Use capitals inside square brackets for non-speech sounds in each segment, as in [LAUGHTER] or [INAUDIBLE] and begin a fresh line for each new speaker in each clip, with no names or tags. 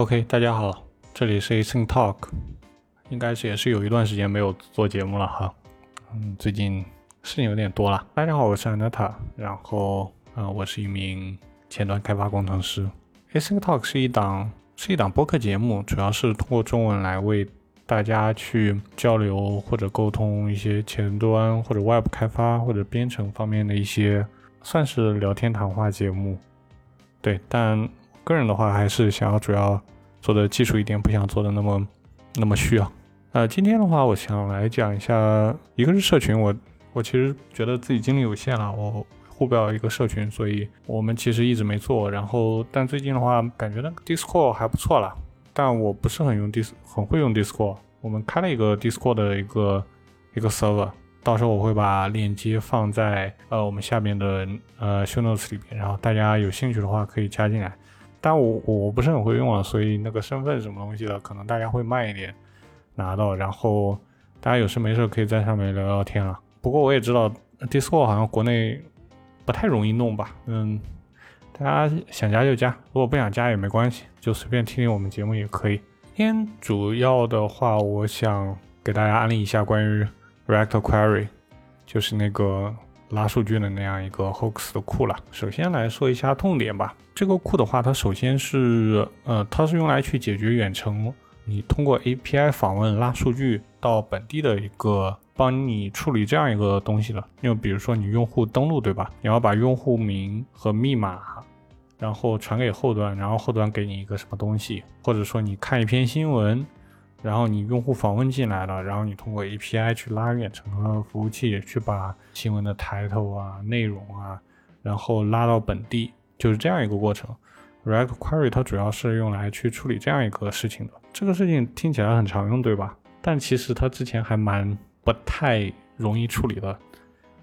OK，大家好，这里是 Async Talk，应该是也是有一段时间没有做节目了哈。嗯，最近事情有点多了。大家好，我是 Anata，然后呃，我是一名前端开发工程师。Async Talk 是一档是一档播客节目，主要是通过中文来为大家去交流或者沟通一些前端或者 Web 开发或者编程方面的一些，算是聊天谈话节目。对，但个人的话还是想要主要做的技术一点，不想做的那么那么需要。呃，今天的话，我想来讲一下，一个是社群，我我其实觉得自己精力有限了，我护不了一个社群，所以我们其实一直没做。然后，但最近的话，感觉那个 Discord 还不错了，但我不是很用 Dis，很会用 Discord。我们开了一个 Discord 的一个一个 server，到时候我会把链接放在呃我们下面的呃 show notes 里边，然后大家有兴趣的话可以加进来。但我我不是很会用啊，所以那个身份什么东西的，可能大家会慢一点。拿到，然后大家有事没事可以在上面聊聊天啊。不过我也知道，Discord 好像国内不太容易弄吧？嗯，大家想加就加，如果不想加也没关系，就随便听听我们节目也可以。今天主要的话，我想给大家安利一下关于 React Query，就是那个拉数据的那样一个 Hooks 的库了。首先来说一下痛点吧。这个库的话，它首先是呃，它是用来去解决远程。你通过 API 访问拉数据到本地的一个帮你处理这样一个东西了。就比如说你用户登录对吧？你要把用户名和密码，然后传给后端，然后后端给你一个什么东西，或者说你看一篇新闻，然后你用户访问进来了，然后你通过 API 去拉远程的服务器去把新闻的抬头啊、内容啊，然后拉到本地，就是这样一个过程。React Query 它主要是用来去处理这样一个事情的。这个事情听起来很常用，对吧？但其实它之前还蛮不太容易处理的。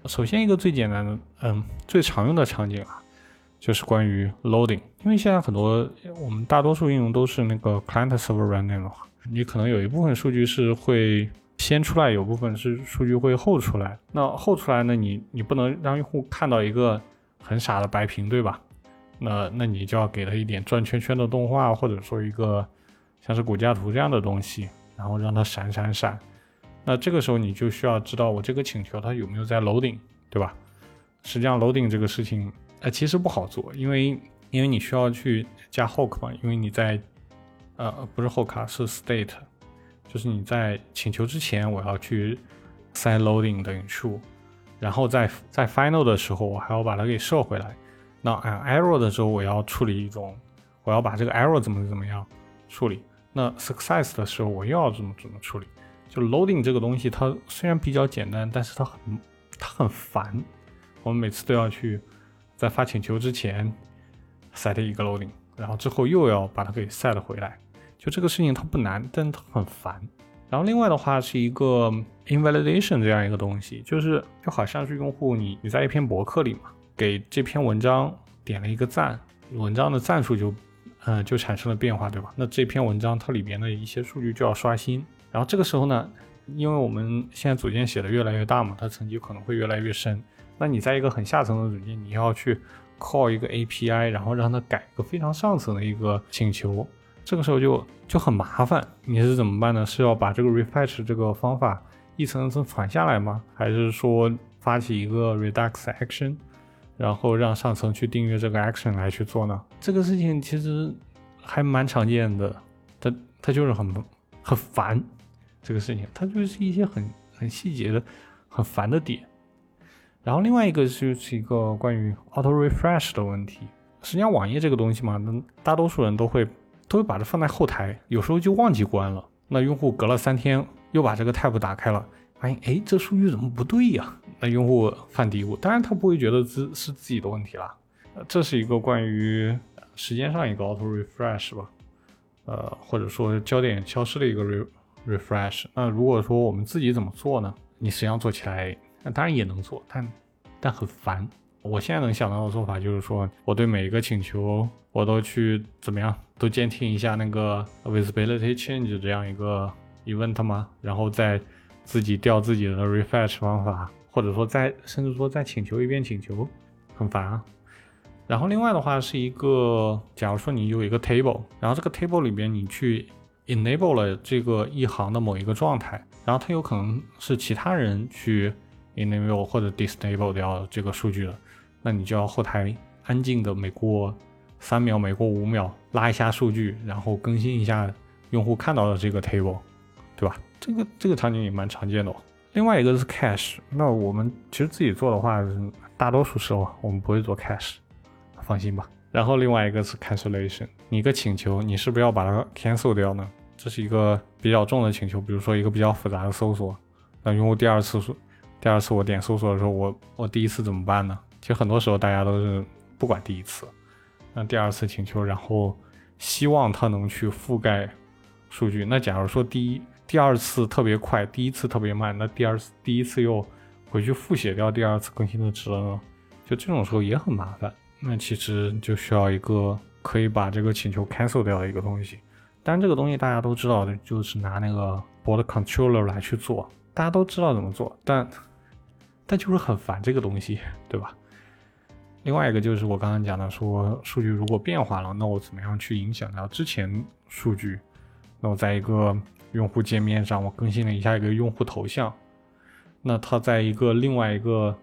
首先一个最简单的，嗯，最常用的场景啊，就是关于 loading。因为现在很多我们大多数应用都是那个 client server running 的话，你可能有一部分数据是会先出来，有部分是数据会后出来。那后出来呢，你你不能让用户看到一个很傻的白屏，对吧？那那你就要给他一点转圈圈的动画，或者说一个像是骨架图这样的东西，然后让它闪闪闪。那这个时候你就需要知道我这个请求它有没有在楼顶对吧？实际上楼顶这个事情，呃，其实不好做，因为因为你需要去加 hook 嘛，因为你在呃不是后卡是 state，就是你在请求之前我要去 set loading 等于 true，然后在在 final 的时候我还要把它给设回来。那 error 的时候，我要处理一种，我要把这个 error 怎么怎么样处理。那 success 的时候，我又要怎么怎么处理。就 loading 这个东西，它虽然比较简单，但是它很它很烦。我们每次都要去在发请求之前 set 一个 loading，然后之后又要把它给 set 回来。就这个事情它不难，但它很烦。然后另外的话是一个 invalidation 这样一个东西，就是就好像是用户你你在一篇博客里嘛。给这篇文章点了一个赞，文章的赞数就，嗯，就产生了变化，对吧？那这篇文章它里边的一些数据就要刷新。然后这个时候呢，因为我们现在组件写的越来越大嘛，它层级可能会越来越深。那你在一个很下层的组件，你要去 call 一个 API，然后让它改一个非常上层的一个请求，这个时候就就很麻烦。你是怎么办呢？是要把这个 refetch 这个方法一层一层传下来吗？还是说发起一个 redux action？然后让上层去订阅这个 action 来去做呢？这个事情其实还蛮常见的，它它就是很很烦这个事情，它就是一些很很细节的很烦的点。然后另外一个就是一个关于 auto refresh 的问题。实际上网页这个东西嘛，大多数人都会都会把它放在后台，有时候就忘记关了。那用户隔了三天又把这个 tab 打开了。发现哎，这数据怎么不对呀？那用户犯嘀咕，当然他不会觉得自是自己的问题啦。这是一个关于时间上一个 auto refresh 吧，呃，或者说焦点消失的一个 re refresh。那如果说我们自己怎么做呢？你实际上做起来，那当然也能做，但但很烦。我现在能想到的做法就是说，我对每一个请求，我都去怎么样，都监听一下那个 visibility change 这样一个 event 吗？然后再自己调自己的 refresh 方法，或者说再甚至说再请求一遍请求，很烦啊。然后另外的话是一个，假如说你有一个 table，然后这个 table 里边你去 enable 了这个一行的某一个状态，然后它有可能是其他人去 enable 或者 disable 掉这个数据了，那你就要后台安静的每过三秒、每过五秒拉一下数据，然后更新一下用户看到的这个 table，对吧？这个这个场景也蛮常见的。另外一个是 cache，那我们其实自己做的话，大多数时候我们不会做 cache，放心吧。然后另外一个是 cancellation，你一个请求，你是不是要把它 cancel 掉呢？这是一个比较重的请求，比如说一个比较复杂的搜索，那用户第二次说，第二次我点搜索的时候，我我第一次怎么办呢？其实很多时候大家都是不管第一次，那第二次请求，然后希望它能去覆盖数据。那假如说第一。第二次特别快，第一次特别慢，那第二次第一次又回去复写掉第二次更新的值了呢？就这种时候也很麻烦。那其实就需要一个可以把这个请求 cancel 掉的一个东西。当然这个东西大家都知道的，就是拿那个 board controller 来去做，大家都知道怎么做，但但就是很烦这个东西，[LAUGHS] 对吧？另外一个就是我刚刚讲的，说数据如果变化了，那我怎么样去影响到之前数据？那我在一个用户界面上，我更新了一下一个用户头像，那他在一个另外一个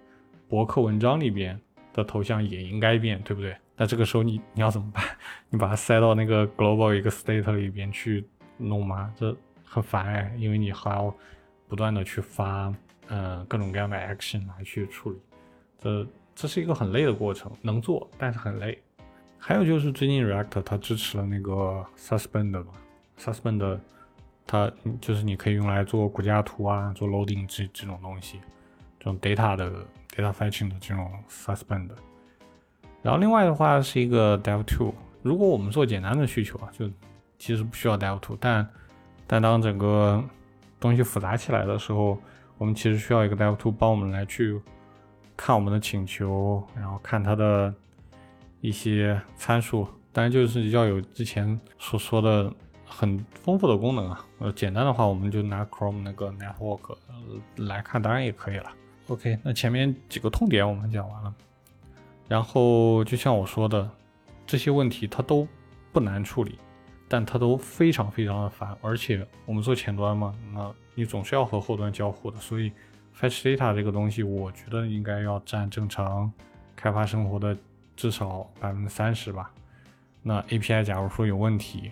博客文章里边的头像也应该变，对不对？那这个时候你你要怎么办？[LAUGHS] 你把它塞到那个 global 一个 state 里边去弄吗？这很烦哎，因为你还要不断的去发，嗯，各种各样的 action 来去处理，这这是一个很累的过程，能做，但是很累。还有就是最近 React 它支持了那个 suspend 嘛，suspend。它就是你可以用来做骨架图啊，做 loading 这这种东西，这种 data 的 data fetching 的这种 suspend。然后另外的话是一个 dev tool。如果我们做简单的需求啊，就其实不需要 dev tool。但但当整个东西复杂起来的时候，我们其实需要一个 dev tool 帮我们来去看我们的请求，然后看它的一些参数。当然就是要有之前所说的。很丰富的功能啊，呃，简单的话我们就拿 Chrome 那个 Network 来看，当然也可以了。OK，那前面几个痛点我们讲完了，然后就像我说的，这些问题它都不难处理，但它都非常非常的烦，而且我们做前端嘛，那你总是要和后端交互的，所以 Fetch Data 这个东西，我觉得应该要占正常开发生活的至少百分之三十吧。那 API 假如说有问题，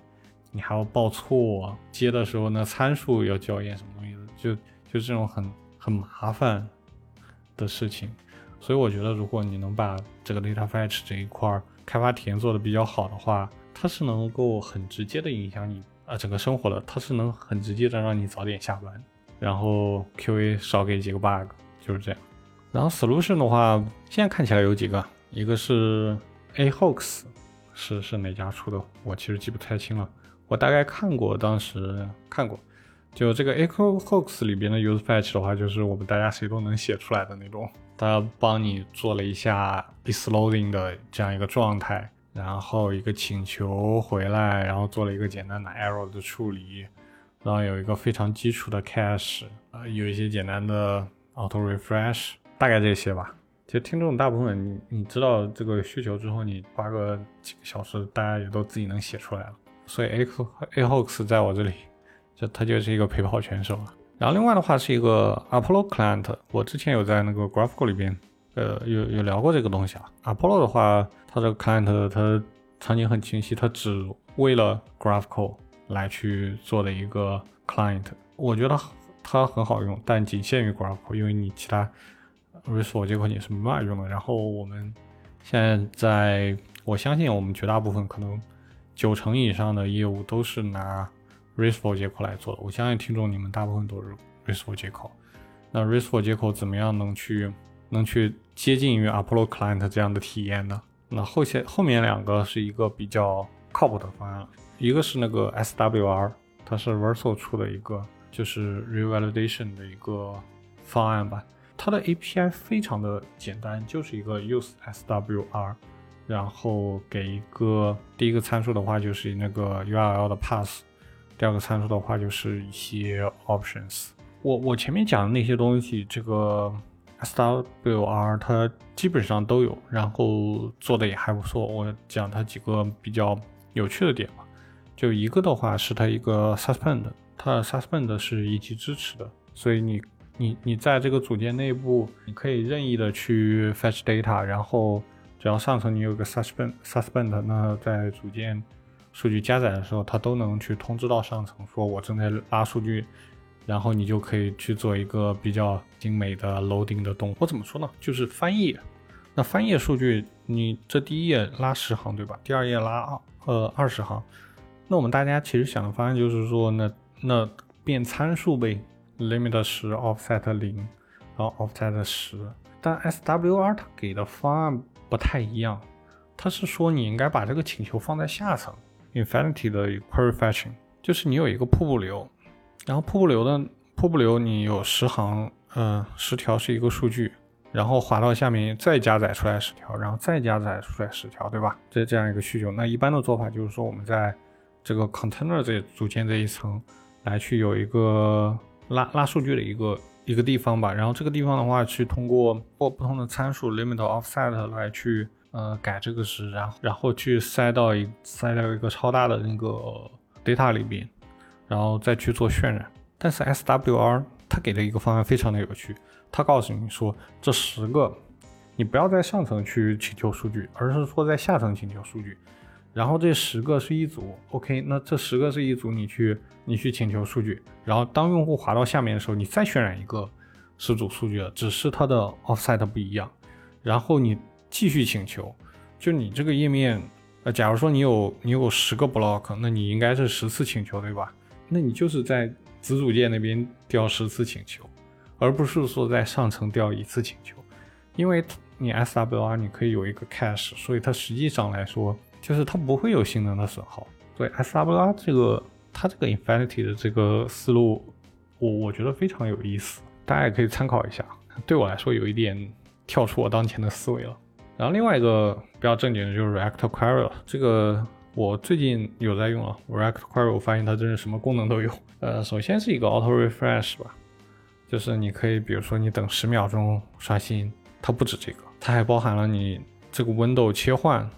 你还要报错，接的时候呢参数要校验什么东西的，就就这种很很麻烦的事情。所以我觉得，如果你能把这个 data fetch 这一块开发体验做的比较好的话，它是能够很直接的影响你啊整个生活的，它是能很直接的让你早点下班，然后 QA 少给几个 bug，就是这样。然后 solution 的话，现在看起来有几个，一个是 A Hoax，是是哪家出的？我其实记不太清了。我大概看过，当时看过，就这个 Echo Hooks 里边的 Use Fetch 的话，就是我们大家谁都能写出来的那种，它帮你做了一下 is loading 的这样一个状态，然后一个请求回来，然后做了一个简单的 error 的处理，然后有一个非常基础的 cache，呃，有一些简单的 auto refresh，大概这些吧。其实听众大部分你你知道这个需求之后，你花个几个小时，大家也都自己能写出来了。所以 A A Hoax 在我这里，就它就是一个陪跑选手了。然后另外的话是一个 Apollo Client，我之前有在那个 Graphical 里边，呃，有有聊过这个东西啊。Apollo 的话，它这个 Client 它场景很清晰，它只为了 Graphical 来去做的一个 Client。我觉得它很好用，但仅限于 Graphical，因为你其他 resource 接口你是没办法用的。然后我们现在在，我相信我们绝大部分可能。九成以上的业务都是拿 RESTful 接口来做的。我相信听众你们大部分都是 RESTful 接口。那 RESTful 接口怎么样能去能去接近于 Apollo Client 这样的体验呢？那后些后面两个是一个比较靠谱的方案，一个是那个 SWR，它是 Verso 出的一个就是 Revalidation 的一个方案吧。它的 API 非常的简单，就是一个 Use SWR。然后给一个第一个参数的话，就是那个 URL 的 path；第二个参数的话，就是一些 options。我我前面讲的那些东西，这个 SWR 它基本上都有，然后做的也还不错。我讲它几个比较有趣的点吧。就一个的话是它一个 suspend，它的 suspend 是一级支持的，所以你你你在这个组件内部，你可以任意的去 fetch data，然后只要上层你有个 suspend suspend，那在组件数据加载的时候，它都能去通知到上层，说我正在拉数据，然后你就可以去做一个比较精美的 loading 的动作。我怎么说呢？就是翻页。那翻页数据，你这第一页拉十行，对吧？第二页拉二呃二十行。那我们大家其实想的方案就是说，那那变参数呗，limit 十，offset 零，然后 offset 十。但 SWR 它给的方案不太一样，它是说你应该把这个请求放在下层，Infinity 的 query fetching，就是你有一个瀑布流，然后瀑布流的瀑布流你有十行，嗯，十条是一个数据，然后滑到下面再加载出来十条，然后再加载出来十条，对吧？这这样一个需求。那一般的做法就是说我们在这个 container 这组件这一层来去有一个拉拉数据的一个一个地方吧，然后这个地方的话去通过或不同的参数 limit offset 来去呃改这个值，然后然后去塞到一塞到一个超大的那个 data 里边，然后再去做渲染。但是 SWR 它给的一个方案非常的有趣，它告诉你说这十个你不要在上层去请求数据，而是说在下层请求数据。然后这十个是一组，OK，那这十个是一组，你去你去请求数据，然后当用户滑到下面的时候，你再渲染一个十组数据了，只是它的 offset 不一样，然后你继续请求，就你这个页面，呃，假如说你有你有十个 block，那你应该是十次请求，对吧？那你就是在子组件那边调十次请求，而不是说在上层调一次请求，因为你 SWR 你可以有一个 cache，所以它实际上来说。就是它不会有性能的损耗，对 SWR 这个它这个 Infinity 的这个思路，我我觉得非常有意思，大家也可以参考一下。对我来说有一点跳出我当前的思维了。然后另外一个比较正经的就是 React Query 了，这个我最近有在用啊 React Query，我发现它真是什么功能都有。呃，首先是一个 Auto Refresh 吧，就是你可以比如说你等十秒钟刷新，它不止这个，它还包含了你这个 Window 切换。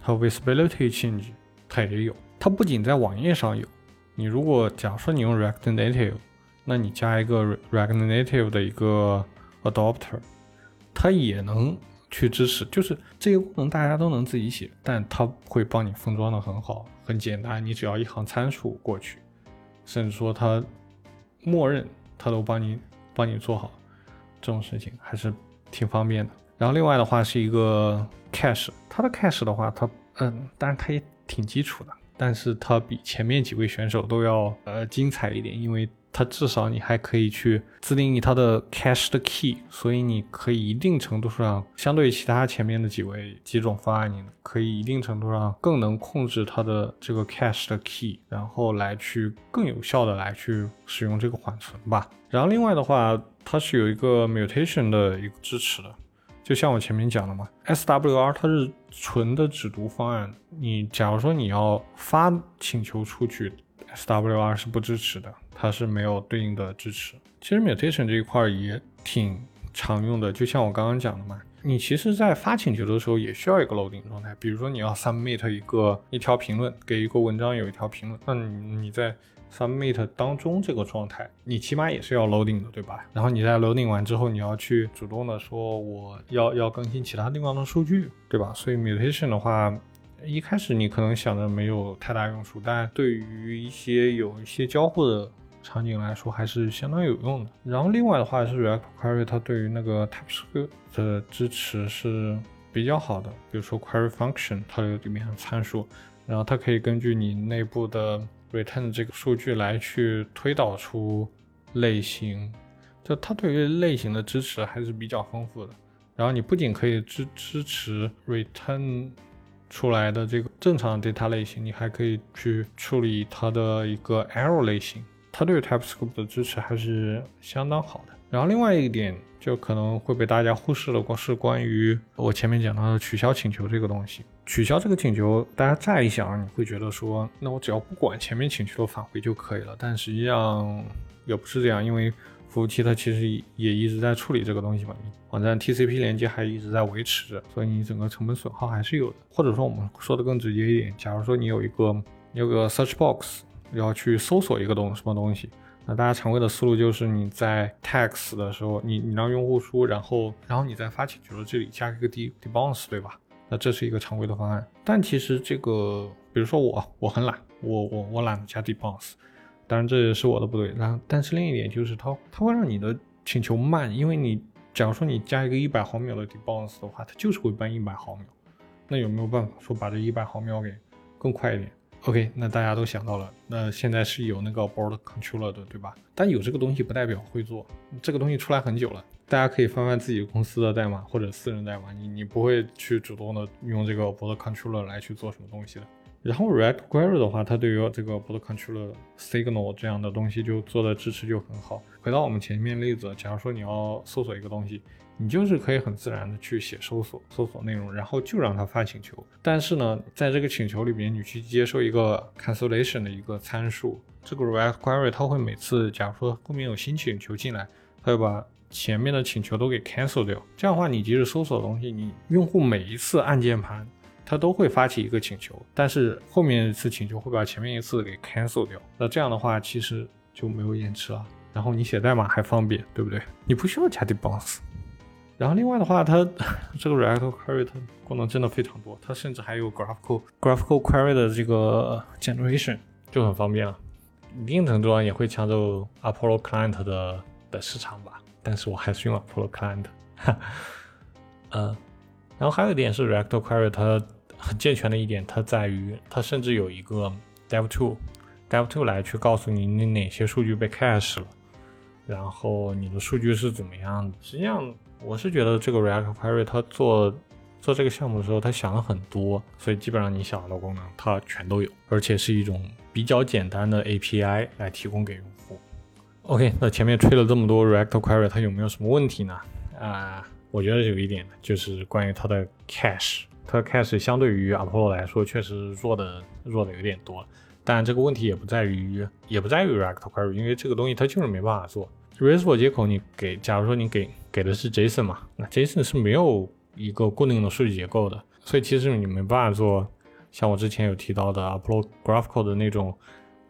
它 visibility change 它也有，它不仅在网页上有，你如果假如说你用 React Native，那你加一个 React Native 的一个 adapter，它也能去支持，就是这些功能大家都能自己写，但它会帮你封装的很好，很简单，你只要一行参数过去，甚至说它默认它都帮你帮你做好，这种事情还是挺方便的。然后另外的话是一个 cache，它的 cache 的话，它嗯，当然它也挺基础的，但是它比前面几位选手都要呃精彩一点，因为它至少你还可以去自定义它的 cache 的 key，所以你可以一定程度上，相对于其他前面的几位几种方案，你可以一定程度上更能控制它的这个 cache 的 key，然后来去更有效的来去使用这个缓存吧。然后另外的话，它是有一个 mutation 的一个支持的。就像我前面讲的嘛，SWR 它是纯的只读方案。你假如说你要发请求出去，SWR 是不支持的，它是没有对应的支持。其实 mutation 这一块也挺常用的，就像我刚刚讲的嘛，你其实在发请求的时候也需要一个 loading 状态。比如说你要 submit 一个一条评论，给一个文章有一条评论，那你你在 submit 当中这个状态，你起码也是要 loading 的，对吧？然后你在 loading 完之后，你要去主动的说我要要更新其他地方的数据，对吧？所以 mutation 的话，一开始你可能想着没有太大用处，但对于一些有一些交互的场景来说，还是相当有用的。然后另外的话是 React Query，它对于那个 TypeScript 的支持是比较好的，比如说 Query Function，它有里面参数，然后它可以根据你内部的 return 这个数据来去推导出类型，就它对于类型的支持还是比较丰富的。然后你不仅可以支支持 return 出来的这个正常的 data 类型，你还可以去处理它的一个 error 类型。它对 TypeScript 的支持还是相当好的。然后另外一点就可能会被大家忽视了，是关于我前面讲到的取消请求这个东西。取消这个请求，大家乍一想，你会觉得说，那我只要不管前面请求的返回就可以了。但实际上也不是这样，因为服务器它其实也一直在处理这个东西嘛，网站 TCP 连接还一直在维持着，所以你整个成本损耗还是有的。或者说我们说的更直接一点，假如说你有一个你有个 search box 要去搜索一个东什么东西，那大家常规的思路就是你在 text 的时候，你你让用户输，然后然后你在发起请求的这里加一个 d debounce，对吧？那这是一个常规的方案。但其实这个，比如说我我很懒，我我我懒得加 debounce。当然这也是我的不对，然后但是另一点就是它它会让你的请求慢，因为你假如说你加一个一百毫秒的 debounce 的话，它就是会搬一百毫秒。那有没有办法说把这一百毫秒给更快一点？OK，那大家都想到了，那现在是有那个 board controller 的，对吧？但有这个东西不代表会做，这个东西出来很久了，大家可以翻翻自己公司的代码或者私人代码，你你不会去主动的用这个 board controller 来去做什么东西的。然后 React Query 的话，它对于这个 board Controller Signal 这样的东西就做的支持就很好。回到我们前面例子，假如说你要搜索一个东西，你就是可以很自然的去写搜索搜索内容，然后就让它发请求。但是呢，在这个请求里边，你去接受一个 cancellation 的一个参数，这个 React Query 它会每次，假如说后面有新请求进来，它会把前面的请求都给 cancel 掉。这样的话，你即使搜索东西，你用户每一次按键盘。它都会发起一个请求，但是后面一次请求会把前面一次给 cancel 掉。那这样的话，其实就没有延迟了。然后你写代码还方便，对不对？你不需要加 debounce。然后另外的话，它 [LAUGHS] 这个 React Query 它功能真的非常多，它甚至还有 graphical graphical query 的这个 generation 就很方便了。一定程度上也会抢走 Apollo Client 的的市场吧。但是我还是用 Apollo Client。[LAUGHS] 嗯，然后还有一点是 React Query 它。很健全的一点，它在于它甚至有一个 Dev Tool，Dev Tool 来去告诉你你哪些数据被 cache 了，然后你的数据是怎么样的。实际上，我是觉得这个 React Query 它做做这个项目的时候，它想了很多，所以基本上你想要的功能它全都有，而且是一种比较简单的 API 来提供给用户。OK，那前面吹了这么多 React Query，它有没有什么问题呢？啊，我觉得有一点就是关于它的 cache。它 Cache 相对于 Apollo 来说，确实弱的弱的有点多，但这个问题也不在于也不在于 React Query，因为这个东西它就是没办法做。RESTful 接口你给，假如说你给给的是 JSON 嘛，那 JSON 是没有一个固定的数据结构的，所以其实你没办法做像我之前有提到的 Apollo Graphical 的那种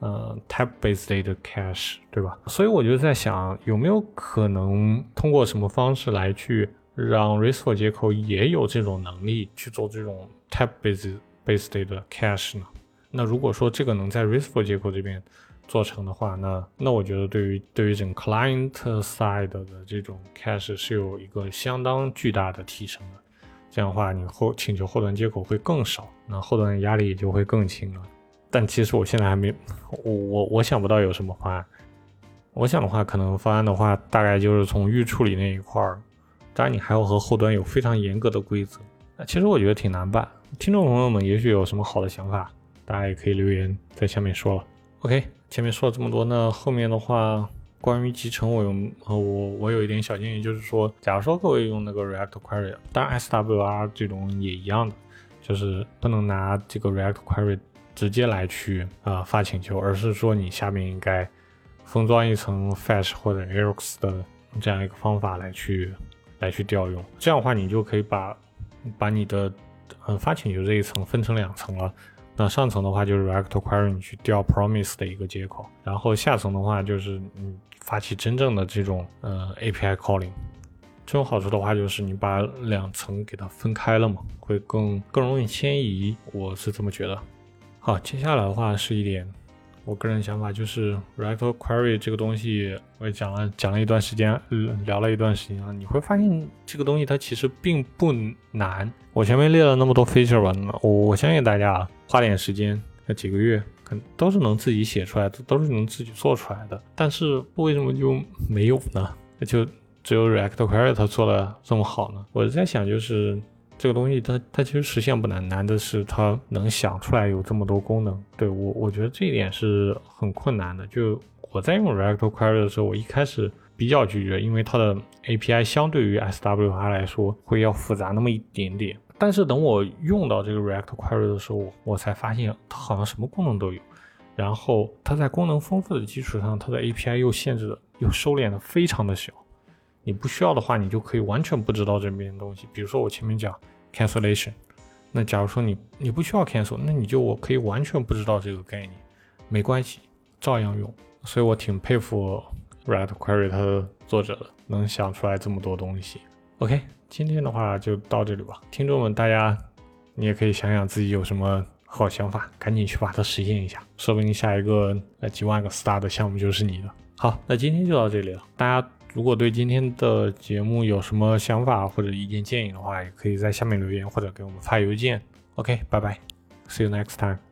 呃 type base date cache，对吧？所以我就在想，有没有可能通过什么方式来去。让 RESTful 接口也有这种能力去做这种 type-based based 的 cache 呢？那如果说这个能在 RESTful 接口这边做成的话，那那我觉得对于对于整个 client side 的这种 cache 是有一个相当巨大的提升的。这样的话，你后请求后端接口会更少，那后端的压力也就会更轻了。但其实我现在还没，我我我想不到有什么方案。我想的话，可能方案的话，大概就是从预处理那一块儿。当然，你还要和后端有非常严格的规则，那其实我觉得挺难办。听众朋友们也许有什么好的想法，大家也可以留言在下面说了。OK，前面说了这么多，那后面的话，关于集成，我有我我有一点小建议，就是说，假如说各位用那个 React Query，当然 SWR 这种也一样的，就是不能拿这个 React Query 直接来去啊发请求，而是说你下面应该封装一层 Fetch 或者 Ajax 的这样一个方法来去。来去调用，这样的话你就可以把把你的嗯发请求这一层分成两层了。那上层的话就是 React Query 你去调 Promise 的一个接口，然后下层的话就是你发起真正的这种呃 API calling。这种好处的话就是你把两层给它分开了嘛，会更更容易迁移，我是这么觉得。好，接下来的话是一点。我个人想法就是 React Query 这个东西，我也讲了讲了一段时间，聊了一段时间了。你会发现这个东西它其实并不难。我前面列了那么多 feature 吧，我我相信大家啊花点时间，那几个月，可能都是能自己写出来的，都是能自己做出来的。但是为什么就没有呢？那就只有 React Query 它做的这么好呢？我在想就是。这个东西它它其实实现不难，难的是它能想出来有这么多功能。对我我觉得这一点是很困难的。就我在用 React Query 的时候，我一开始比较拒绝，因为它的 API 相对于 SWR 来说会要复杂那么一点点。但是等我用到这个 React Query 的时候，我才发现它好像什么功能都有。然后它在功能丰富的基础上，它的 API 又限制的又收敛的非常的小。你不需要的话，你就可以完全不知道这边东西。比如说我前面讲 cancellation，那假如说你你不需要 cancel，那你就我可以完全不知道这个概念，没关系，照样用。所以我挺佩服 Red Query 它的作者的，能想出来这么多东西。OK，今天的话就到这里吧，听众们，大家你也可以想想自己有什么好想法，赶紧去把它实现一下，说不定下一个呃几万个 star 的项目就是你的。好，那今天就到这里了，大家。如果对今天的节目有什么想法或者意见建议的话，也可以在下面留言或者给我们发邮件。OK，拜拜，See you next time。